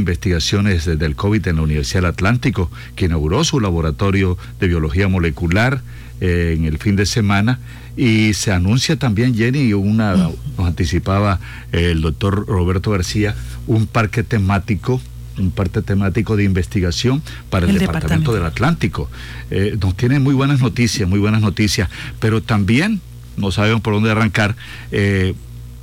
investigaciones del COVID en la Universidad del Atlántico, que inauguró su laboratorio de biología molecular eh, en el fin de semana. Y se anuncia también, Jenny, una, nos anticipaba el doctor Roberto García, un parque temático un parque temático de investigación para el, Departamento, del Atlántico. Eh, nos tiene muy buenas noticias, muy buenas noticias, pero también no sabemos por dónde arrancar. Eh,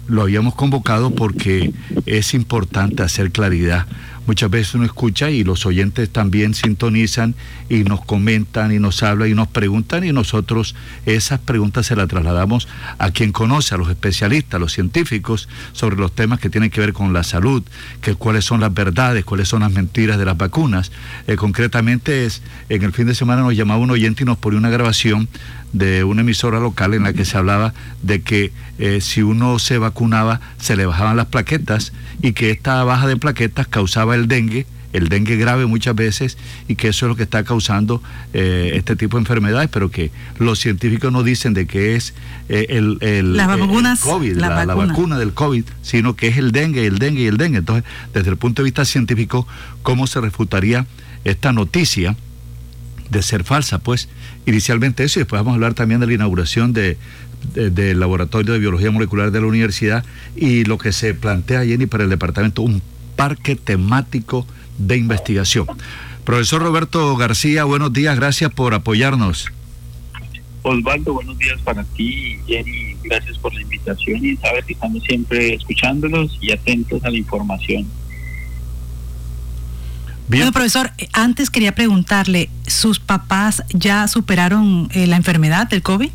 lo habíamos convocado porque es importante hacer claridad muchas veces uno escucha y los oyentes también sintonizan y nos comentan y nos hablan y nos preguntan y nosotros esas preguntas se las trasladamos a quien conoce, a los especialistas, a los científicos sobre los temas que tienen que ver con la salud, que cuáles son las verdades, cuáles son las mentiras de las vacunas. Eh, concretamente es, en el fin de semana nos llamaba un oyente y nos ponía una grabación de una emisora local en la que se hablaba de que eh, si uno se vacunaba se le bajaban las plaquetas y que esta baja de plaquetas causaba el dengue, el dengue grave muchas veces y que eso es lo que está causando eh, este tipo de enfermedades, pero que los científicos no dicen de que es eh, el, el, COVID, la, la, vacuna del COVID, sino que es el dengue, el dengue y el dengue. Entonces, desde el punto de vista científico, ¿cómo se refutaría esta noticia? De ser falsa, pues inicialmente eso y después vamos a hablar también de la inauguración de, del Laboratorio de Biología Molecular de la Universidad y lo que se plantea, Jenny, para el departamento, un parque temático de investigación. Profesor Roberto García, buenos días, gracias por apoyarnos. Osvaldo, buenos días para ti, Jenny, gracias por la invitación y sabes que estamos siempre escuchándolos y atentos a la información. Bueno, profesor, antes quería preguntarle, ¿sus papás ya superaron eh, la enfermedad del COVID?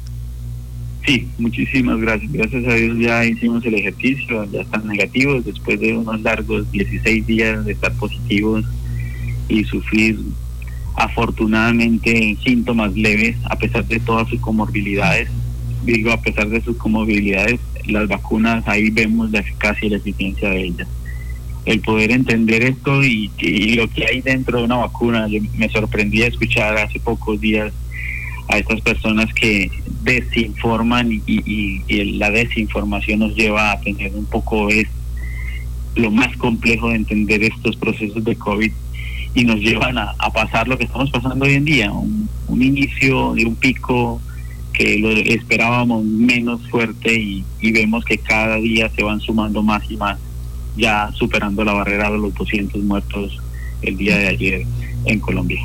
Sí, muchísimas gracias. Gracias a Dios ya hicimos el ejercicio, ya están negativos después de unos largos 16 días de estar positivos y sufrir afortunadamente síntomas leves a pesar de todas sus comorbilidades. Digo, a pesar de sus comorbilidades, las vacunas ahí vemos la eficacia y la eficiencia de ellas el poder entender esto y, lo que hay dentro de una vacuna. me sorprendí escuchar hace pocos días a estas personas que desinforman y, la desinformación nos lleva a tener un poco es lo más complejo de entender estos procesos de COVID y nos llevan a, pasar lo que estamos pasando hoy en día, un, inicio de un pico que lo esperábamos menos fuerte y vemos que cada día se van sumando más y más ya superando la barrera de los 200 muertos el día de ayer en Colombia.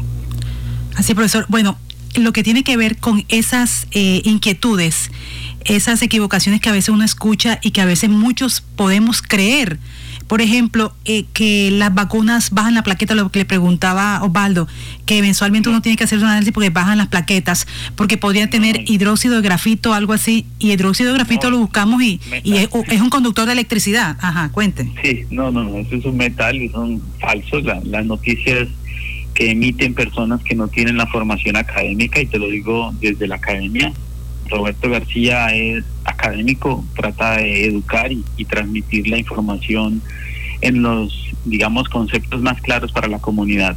Así, profesor. Bueno, lo que tiene que ver con esas eh, inquietudes, esas equivocaciones que a veces uno escucha y que a veces muchos podemos creer por ejemplo, eh, que las vacunas bajan la plaqueta, lo que le preguntaba Osvaldo, que eventualmente uno tiene que hacer un análisis porque bajan las plaquetas, porque podría tener hidróxido de grafito o algo así, y hidróxido de grafito lo buscamos y, es, un conductor de electricidad. Ajá, cuente. Sí, no, no, no, eso es un metal y son falsos. las noticias que emiten personas que no tienen la formación académica, y te lo digo desde la academia, Roberto García es académico, trata de educar y, transmitir la información en los, digamos, conceptos más claros para la comunidad.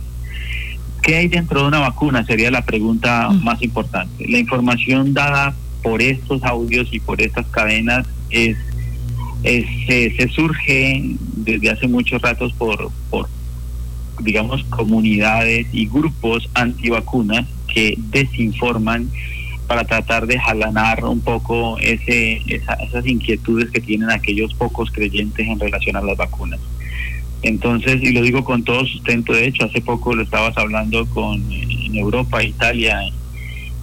¿Qué hay dentro de una vacuna? Sería la pregunta mm. más importante. La información dada por estos audios y por estas cadenas es, se, surge desde hace muchos ratos por, por, digamos, comunidades y grupos antivacunas que desinforman para tratar de jalanar un poco ese, esas inquietudes que tienen aquellos pocos creyentes en relación a las vacunas. Entonces, y lo digo con todo sustento, de hecho, hace poco lo estabas hablando con en Europa, Italia,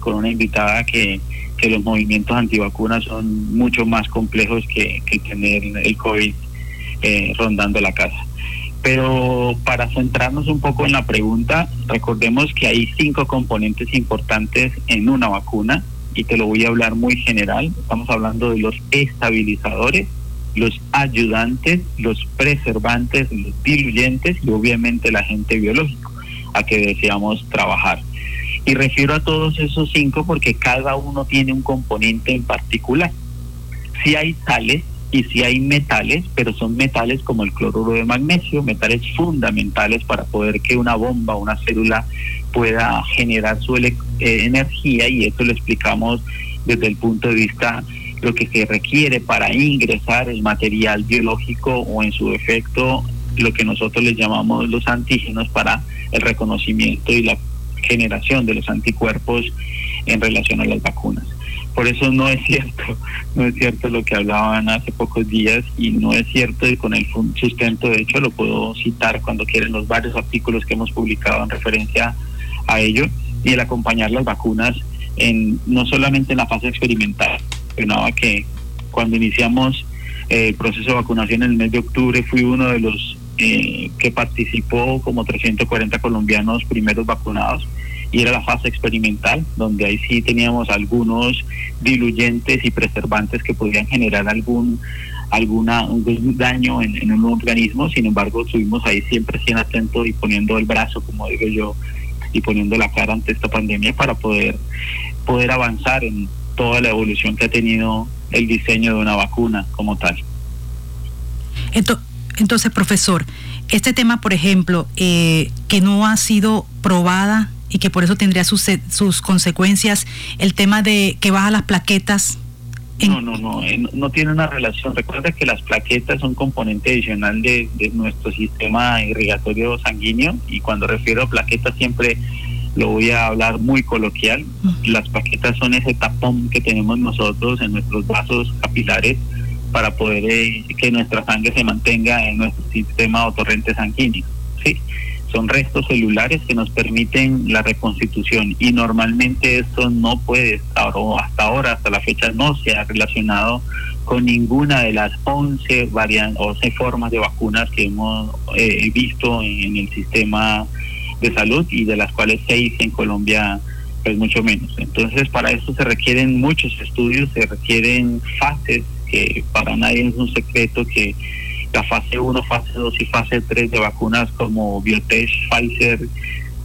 con una invitada que, que los movimientos antivacunas son mucho más complejos que, que tener el COVID eh, rondando la casa. Pero para centrarnos un poco en la pregunta, recordemos que hay cinco componentes importantes en una vacuna y te lo voy a hablar muy general. Estamos hablando de los estabilizadores, los ayudantes, los preservantes, los diluyentes y obviamente el agente biológico a que deseamos trabajar. Y refiero a todos esos cinco porque cada uno tiene un componente en particular. Si hay sales, y si hay metales, pero son metales como el cloruro de magnesio, metales fundamentales para poder que una bomba, una célula pueda generar su eh, energía y eso lo explicamos desde el punto de vista lo que se requiere para ingresar el material biológico o en su efecto lo que nosotros les llamamos los antígenos para el reconocimiento y la generación de los anticuerpos en relación a las vacunas. Por eso no es cierto, no es cierto lo que hablaban hace pocos días y no es cierto y con el sustento, de hecho lo puedo citar cuando quieren los varios artículos que hemos publicado en referencia a ello y el acompañar las vacunas en no solamente en la fase experimental, sino que cuando iniciamos eh, el proceso de vacunación en el mes de octubre fui uno de los eh, que participó como 340 colombianos primeros vacunados y era la fase experimental, donde ahí sí teníamos algunos diluyentes y preservantes que podían generar algún alguna un daño en, un organismo, sin embargo estuvimos ahí siempre siendo atentos y poniendo el brazo, como digo yo, y poniendo la cara ante esta pandemia para poder, poder avanzar en toda la evolución que ha tenido el diseño de una vacuna como tal. Entonces, profesor, este tema, por ejemplo, eh, que no ha sido probada y que por eso tendría sus, sus consecuencias, el tema de que baja las plaquetas. No, no, no, eh, no tiene una relación. Recuerda que las plaquetas son componente adicional de, de nuestro sistema irrigatorio sanguíneo y cuando refiero a plaquetas siempre lo voy a hablar muy coloquial. Las plaquetas son ese tapón que tenemos nosotros en nuestros vasos capilares para poder eh, que nuestra sangre se mantenga en nuestro sistema o torrente sanguíneo. ¿sí? Son restos celulares que nos permiten la reconstitución y normalmente esto no puede estar, o hasta ahora, hasta la fecha, no se ha relacionado con ninguna de las 11 variantes, 11 formas de vacunas que hemos eh, visto en, el sistema de salud y de las cuales seis en Colombia pues mucho menos. Entonces para esto se requieren muchos estudios, se requieren fases que para nadie es un secreto que la fase 1, fase 2 y fase 3 de vacunas como Biotech, Pfizer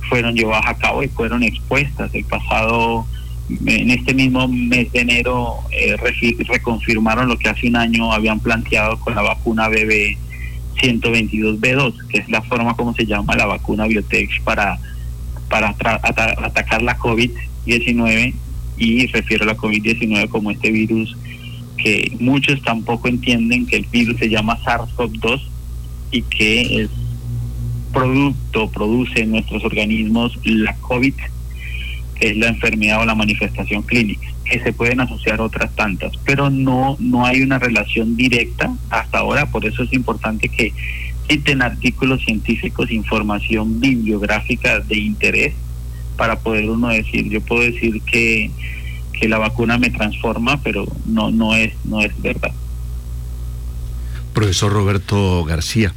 fueron llevadas a cabo y fueron expuestas. El pasado, en este mismo mes de enero, eh, reconfirmaron lo que hace un año habían planteado con la vacuna BB 122B2, que es la forma como se llama la vacuna Biotech para, para atacar la COVID-19 y refiero a la COVID-19 como este virus que muchos tampoco entienden que el virus se llama SARS-CoV-2 y que es producto, produce en nuestros organismos la COVID, que es la enfermedad o la manifestación clínica, que se pueden asociar otras tantas, pero no, no hay una relación directa hasta ahora, por eso es importante que citen artículos científicos, información bibliográfica de interés para poder uno decir, yo puedo decir que que la vacuna me transforma, pero no, no, es, no es verdad. Profesor Roberto García,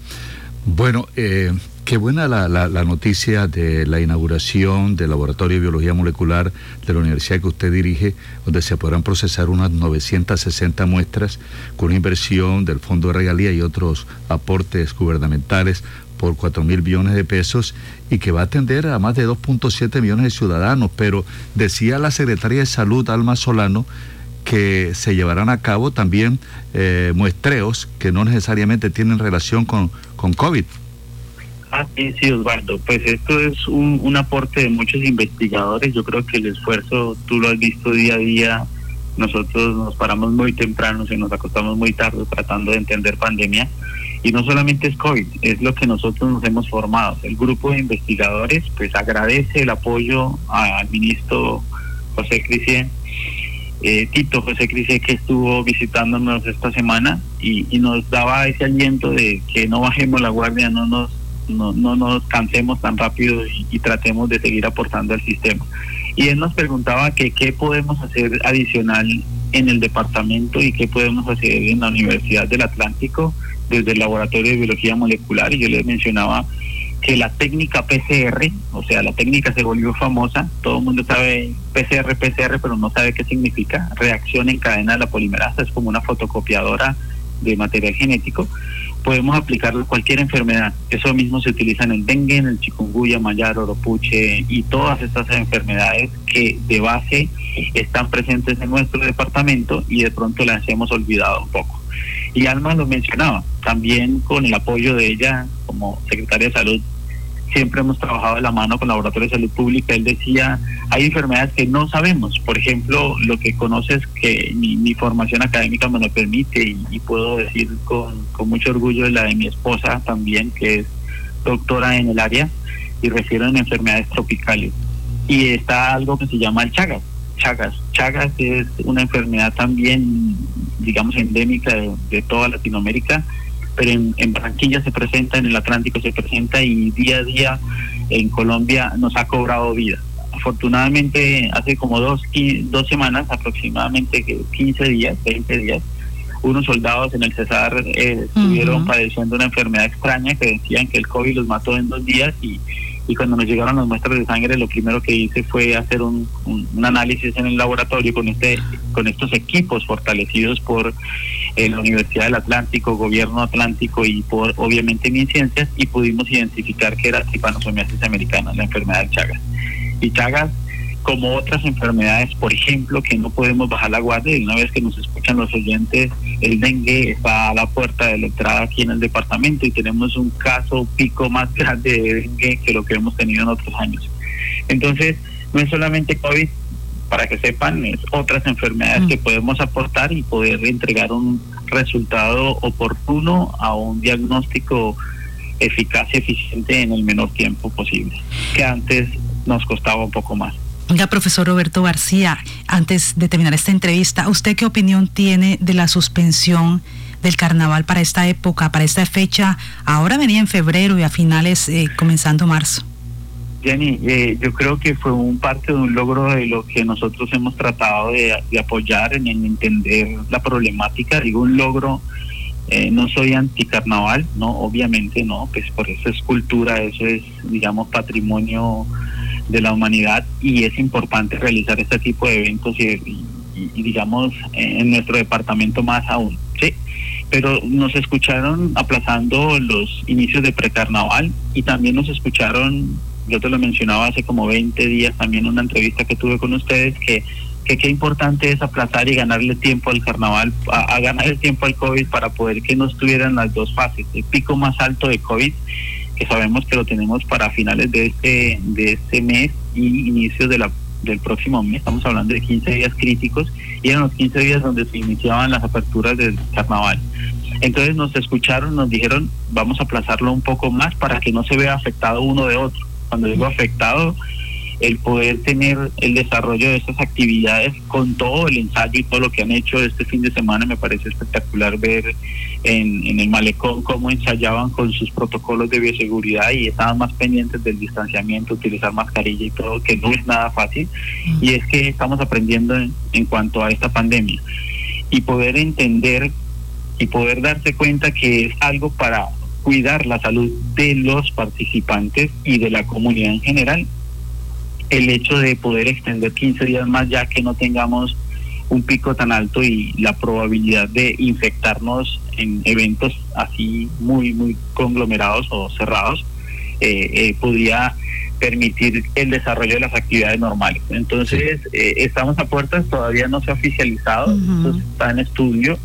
bueno, eh, qué buena la, la, noticia de la inauguración del Laboratorio de Biología Molecular de la universidad que usted dirige, donde se podrán procesar unas 960 muestras con inversión del Fondo de Regalía y otros aportes gubernamentales por 4 mil millones de pesos y que va a atender a más de 2.7 millones de ciudadanos. Pero decía la secretaria de Salud, Alma Solano, que se llevarán a cabo también eh, muestreos que no necesariamente tienen relación con, con COVID. Ah, sí, sí, Osvaldo. Pues esto es un, un aporte de muchos investigadores. Yo creo que el esfuerzo, tú lo has visto día a día. Nosotros nos paramos muy temprano y nos acostamos muy tarde tratando de entender pandemia y no solamente es COVID, es lo que nosotros nos hemos formado. El grupo de investigadores pues agradece el apoyo al ministro José Crisé, eh, Tito José Crisé que estuvo visitándonos esta semana y, nos daba ese aliento de que no bajemos la guardia, no nos, no, nos cansemos tan rápido y, tratemos de seguir aportando al sistema. Y él nos preguntaba que qué podemos hacer adicional en el departamento y qué podemos hacer en la Universidad del Atlántico desde el Laboratorio de Biología Molecular y yo les mencionaba que la técnica PCR, o sea, la técnica se volvió famosa, todo el mundo sabe PCR, PCR, pero no sabe qué significa, reacción en cadena de la polimerasa, es como una fotocopiadora de material genético, podemos aplicarlo a cualquier enfermedad. Eso mismo se utiliza en el dengue, en el chikungunya, mayar, oropuche y todas estas enfermedades que de base están presentes en nuestro departamento y de pronto las hemos olvidado un poco. Y Alma lo mencionaba, también con el apoyo de ella como secretaria de salud, siempre hemos trabajado de la mano con Laboratorio de Salud Pública. Él decía, hay enfermedades que no sabemos. Por ejemplo, lo que conoces que mi, formación académica me lo permite y, puedo decir con, con, mucho orgullo de la de mi esposa también, que es doctora en el área y refiero en enfermedades tropicales. Y está algo que se llama el Chagas. Chagas. Chagas es una enfermedad también, digamos, endémica de toda Latinoamérica pero en, en, Barranquilla se presenta, en el Atlántico se presenta y día a día en Colombia nos ha cobrado vida. Afortunadamente, hace como dos, dos semanas, aproximadamente 15 días, 20 días, unos soldados en el Cesar eh, estuvieron padeciendo una enfermedad extraña que decían que el COVID los mató en dos días y y cuando nos llegaron las muestras de sangre lo primero que hice fue hacer un, análisis en el laboratorio con este con estos equipos fortalecidos por eh, la Universidad del Atlántico, Gobierno Atlántico y por obviamente mi ciencias y pudimos identificar que era tripanosomiasis americana, la enfermedad de Chagas. Y Chagas como otras enfermedades, por ejemplo, que no podemos bajar la guardia y una vez que nos escuchan los oyentes, el dengue está a la puerta de la entrada aquí en el departamento y tenemos un caso pico más grande de dengue que lo que hemos tenido en otros años. Entonces, no es solamente COVID, para que sepan, es otras enfermedades mm. que podemos aportar y poder entregar un resultado oportuno a un diagnóstico eficaz y eficiente en el menor tiempo posible, que antes nos costaba un poco más. Oiga, profesor Roberto García, antes de terminar esta entrevista, ¿usted qué opinión tiene de la suspensión del carnaval para esta época, para esta fecha? Ahora venía en febrero y a finales eh, comenzando marzo. Jenny, eh, yo creo que fue un parte de un logro de lo que nosotros hemos tratado de, apoyar en, entender la problemática. Digo, un logro, eh, no soy anticarnaval, no, obviamente no, pues por eso es cultura, eso es, digamos, patrimonio de la humanidad y es importante realizar este tipo de eventos y, digamos en nuestro departamento más aún, ¿sí? Pero nos escucharon aplazando los inicios de precarnaval y también nos escucharon, yo te lo mencionaba hace como 20 días también una entrevista que tuve con ustedes que que qué importante es aplazar y ganarle tiempo al carnaval, a, ganar el tiempo al COVID para poder que no estuvieran las dos fases, el pico más alto de COVID que sabemos que lo tenemos para finales de este, de este mes y inicios de del próximo mes. Estamos hablando de 15 días críticos y eran los 15 días donde se iniciaban las aperturas del carnaval. Entonces nos escucharon, nos dijeron, vamos a aplazarlo un poco más para que no se vea afectado uno de otro. Cuando digo afectado, el poder tener el desarrollo de estas actividades con todo el ensayo y todo lo que han hecho este fin de semana me parece espectacular ver en, el malecón cómo ensayaban con sus protocolos de bioseguridad y estaban más pendientes del distanciamiento, utilizar mascarilla y todo, que no es nada fácil. Y es que estamos aprendiendo en, en cuanto a esta pandemia. Y poder entender y poder darse cuenta que es algo para cuidar la salud de los participantes y de la comunidad en general el hecho de poder extender 15 días más ya que no tengamos un pico tan alto y la probabilidad de infectarnos en eventos así muy, muy conglomerados o cerrados, eh, eh, podría permitir el desarrollo de las actividades normales. Entonces, eh, estamos a puertas, todavía no se ha oficializado, está en estudio,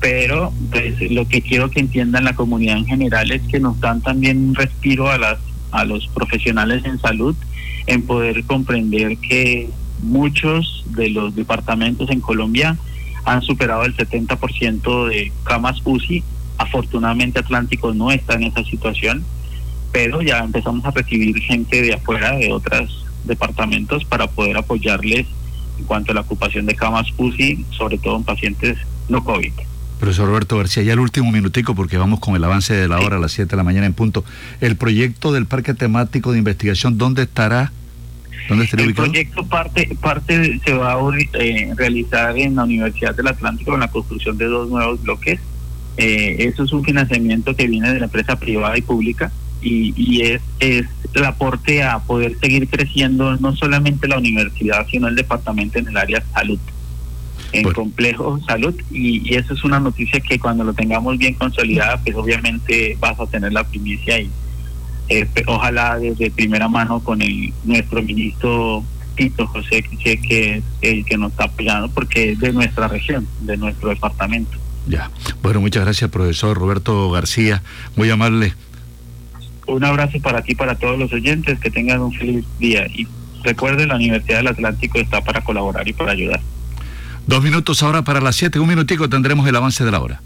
pero pues, lo que quiero que entiendan la comunidad en general es que nos dan también un respiro a, las, a los profesionales en salud en poder comprender que muchos de los departamentos en Colombia han superado el 70% de camas UCI. Afortunadamente Atlántico no está en esa situación, pero ya empezamos a recibir gente de afuera, de otros departamentos, para poder apoyarles en cuanto a la ocupación de camas UCI, sobre todo en pacientes no COVID. Profesor Roberto García, ya el último minutico porque vamos con el avance de la hora a las 7 de la mañana en punto. El proyecto del parque temático de investigación, ¿dónde estará? ¿Dónde el proyecto parte parte se va a eh, realizar en la Universidad del Atlántico en la construcción de dos nuevos bloques. Eh, eso es un financiamiento que viene de la empresa privada y pública y, y es, es el aporte a poder seguir creciendo no solamente la universidad, sino el departamento en el área salud en complejo salud y, eso es una noticia que cuando lo tengamos bien consolidada pues obviamente vas a tener la primicia y eh, ojalá desde primera mano con el nuestro ministro Tito José que es el que nos está apoyando porque es de nuestra región de nuestro departamento. Ya. Bueno muchas gracias profesor Roberto García. Muy amable. Un abrazo para ti, para todos los oyentes, que tengan un feliz día. Y recuerden, la Universidad del Atlántico está para colaborar y para ayudar. Dos minutos ahora para las siete, un minutico tendremos el avance de la hora.